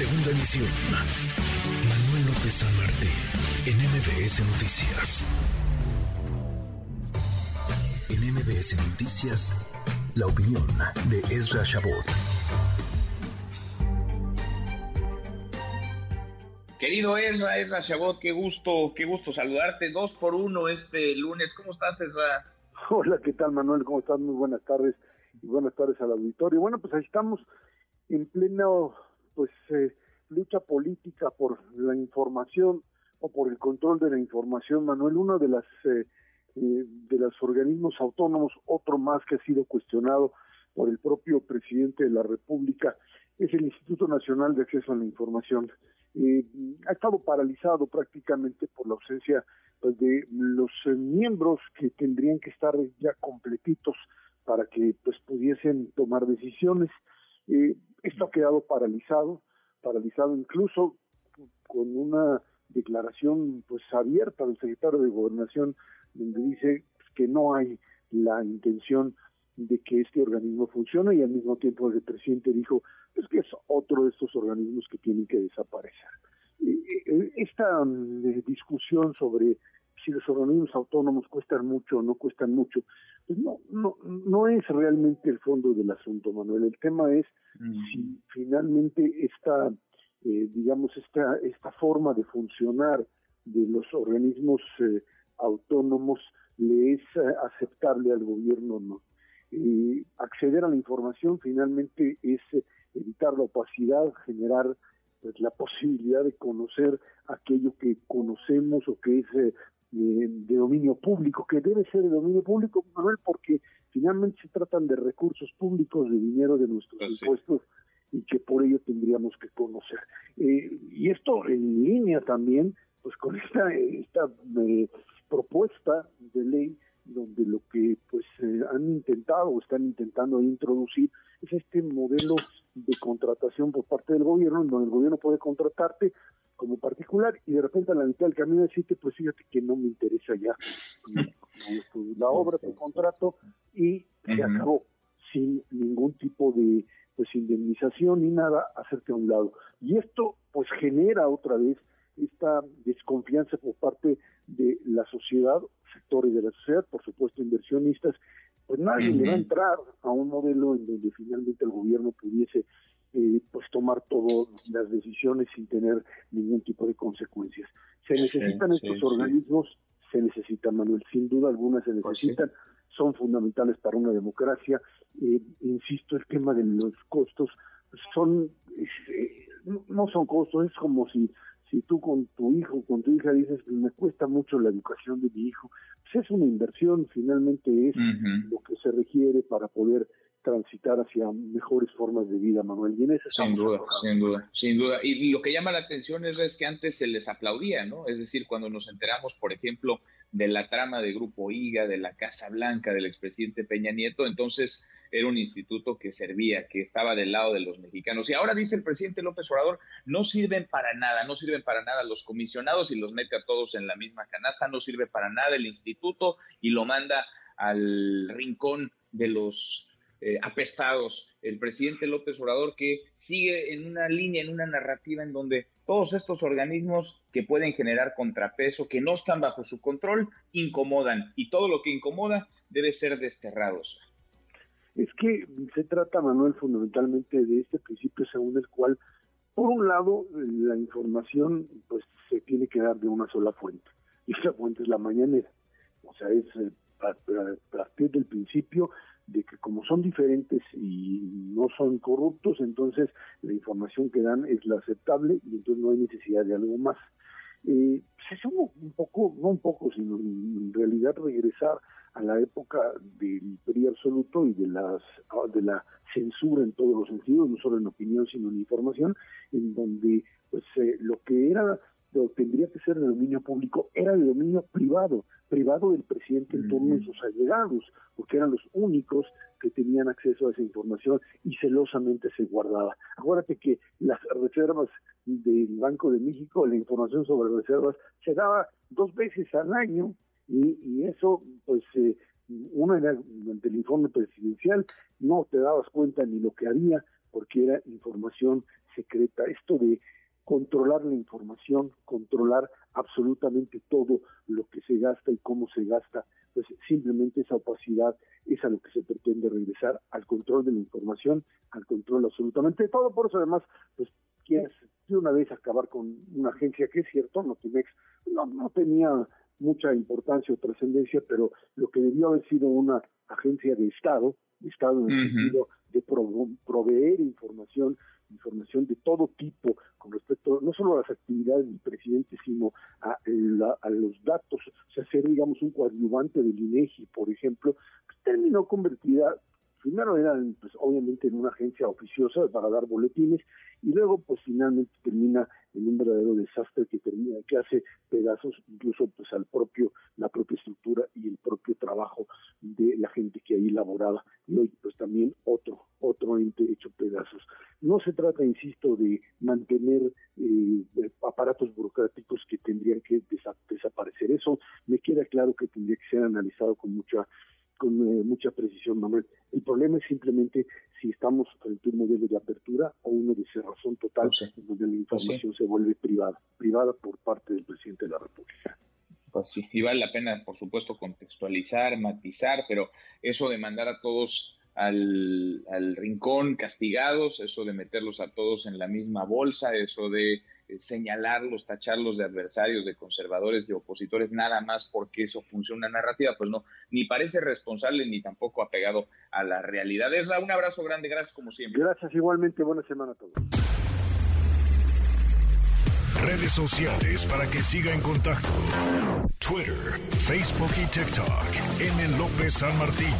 Segunda emisión. Manuel López San Martín, en MBS Noticias. En MBS Noticias, la opinión de Ezra Shabot. Querido Ezra, Ezra Shabot, qué gusto, qué gusto saludarte. Dos por uno este lunes. ¿Cómo estás, Ezra? Hola, ¿qué tal, Manuel? ¿Cómo estás? Muy buenas tardes y buenas tardes al auditorio. Bueno, pues ahí estamos en pleno, pues, eh, lucha política por la información o por el control de la información, Manuel. Uno de las eh, eh, de los organismos autónomos, otro más que ha sido cuestionado por el propio presidente de la República, es el Instituto Nacional de Acceso a la Información. ha estado paralizado prácticamente por la ausencia pues, de los miembros que tendrían que estar ya completitos para que pues pudiesen tomar decisiones. Eh, esto ha quedado paralizado, paralizado incluso con una declaración pues abierta del secretario de Gobernación donde dice que no hay la intención de que este organismo funcione y al mismo tiempo el presidente dijo pues que es otro de estos organismos que tienen que desaparecer. Esta mm, discusión sobre si los organismos autónomos cuestan mucho o no cuestan mucho, pues no, no, no es realmente el fondo del asunto, Manuel. El tema es mm. si finalmente esta, eh, digamos, esta, esta forma de funcionar de los organismos eh, autónomos le es eh, aceptable al gobierno o no. acceder a la información finalmente es evitar la opacidad, generar pues, la posibilidad de conocer aquello que conocemos o que es de dominio público, que debe ser de dominio público, Manuel, porque finalmente se tratan de recursos públicos, de dinero de nuestros impuestos y que por ello tendríamos que conocer. Eh, y esto en línea también, pues con esta, esta eh, propuesta de ley donde lo que pues eh, han intentado o están intentando introducir es este modelo de contratación por parte del gobierno, donde el gobierno puede contratarte como particular y de repente a la mitad del camino decirte, pues fíjate que no me interesa ya. La obra, tu contrato y se acabó sin ningún tipo de pues indemnización ni nada, hacerte a un lado. Y esto pues genera otra vez esta desconfianza por parte de la sociedad, sectores de la sociedad, por supuesto inversionistas, pues nadie le va a entrar a un modelo en donde finalmente el gobierno pudiese eh, pues tomar todas las decisiones sin tener ningún tipo de consecuencias. Se necesitan estos organismos, se necesitan, Manuel, sin duda alguna se pues necesitan, son fundamentales para una democracia. Eh, insisto, el tema de los costos son, eh, no son costos, es como si si tú con tu hijo, con tu hija dices, pues me cuesta mucho la educación de mi hijo, pues es una inversión, finalmente es lo que se requiere para poder transitar hacia mejores formas de vida, Manuel. Y sin duda, sin duda, sin duda. Y, lo que llama la atención es, es, que antes se les aplaudía, ¿no? Es decir, cuando nos enteramos, por ejemplo, de la trama de Grupo IGA, de la Casa Blanca, del expresidente Peña Nieto, entonces era un instituto que servía, que estaba del lado de los mexicanos. Y ahora dice el presidente López Obrador, no sirven para nada, no sirven para nada los comisionados y los mete a todos en la misma canasta, no sirve para nada el instituto y lo manda al rincón de los eh, apestados. El presidente López Obrador que sigue en una línea, en una narrativa en donde todos estos organismos que pueden generar contrapeso, que no están bajo su control, incomodan y todo lo que incomoda debe ser desterrado. Es que se trata, Manuel, fundamentalmente de este principio según el cual, por un lado, la información pues se tiene que dar de una sola fuente, y esa fuente es la mañanera. O sea, es eh, a partir del principio de que como son diferentes y no son corruptos, entonces la información que dan es la aceptable y entonces no hay necesidad de algo más. Eh, se un poco, no un poco, sino en realidad regresar a la época del PRI absoluto y de las de la censura en todos los sentidos, no solo en opinión sino en información, en donde pues eh, lo que era tendría que ser de dominio público era de dominio privado, privado del presidente en turno y sus allegados, porque eran los únicos que tenían acceso a esa información y celosamente se guardaba. Acuérdate que las reservas del Banco de México, la información sobre reservas, se daba dos veces al año y, y eso, pues, eh, uno era durante el informe presidencial, no te dabas cuenta ni lo que había, porque era información secreta, esto de controlar la información, controlar absolutamente todo lo que se gasta y cómo se gasta, pues simplemente esa opacidad es a lo que se pretende regresar, al control de la información, al control absolutamente de todo, por eso además, pues quieres de una vez acabar con una agencia que es cierto, Notimex no, no tenía mucha importancia o trascendencia, pero lo que debió haber sido una agencia de Estado, de Estado en el sentido de proveer información, información de todo tipo con respecto no solo a las actividades del presidente, sino a, a los datos, o sea, ser, digamos, un coadyuvante del INEGI, por ejemplo, pues, terminó convertida primero eran pues obviamente en una agencia oficiosa para dar boletines y luego pues finalmente termina en un verdadero desastre que termina que hace pedazos incluso pues al propio la propia estructura y el propio trabajo de la gente que ahí laboraba y hoy pues también otro otro ente hecho pedazos no se trata insisto de mantener eh, aparatos burocráticos que tendrían que desaparecer eso me queda claro que tendría que ser analizado con mucha con eh, mucha precisión, Manuel. El problema es simplemente si estamos frente a un modelo de apertura o uno de cerrazón total, pues donde la pues información se vuelve privada, privada por parte del presidente de la República. Pues sí, y vale la pena, por supuesto, contextualizar, matizar, pero eso de mandar a todos al, al rincón castigados, eso de meterlos a todos en la misma bolsa, eso de eh, señalarlos, tacharlos de adversarios, de conservadores, de opositores, nada más porque eso funciona narrativa, pues no, ni parece responsable ni tampoco apegado a la realidad. Es un abrazo grande, gracias como siempre. Gracias igualmente, buena semana a todos. Redes sociales para que siga en contacto: Twitter, Facebook y TikTok. M. López San Martín.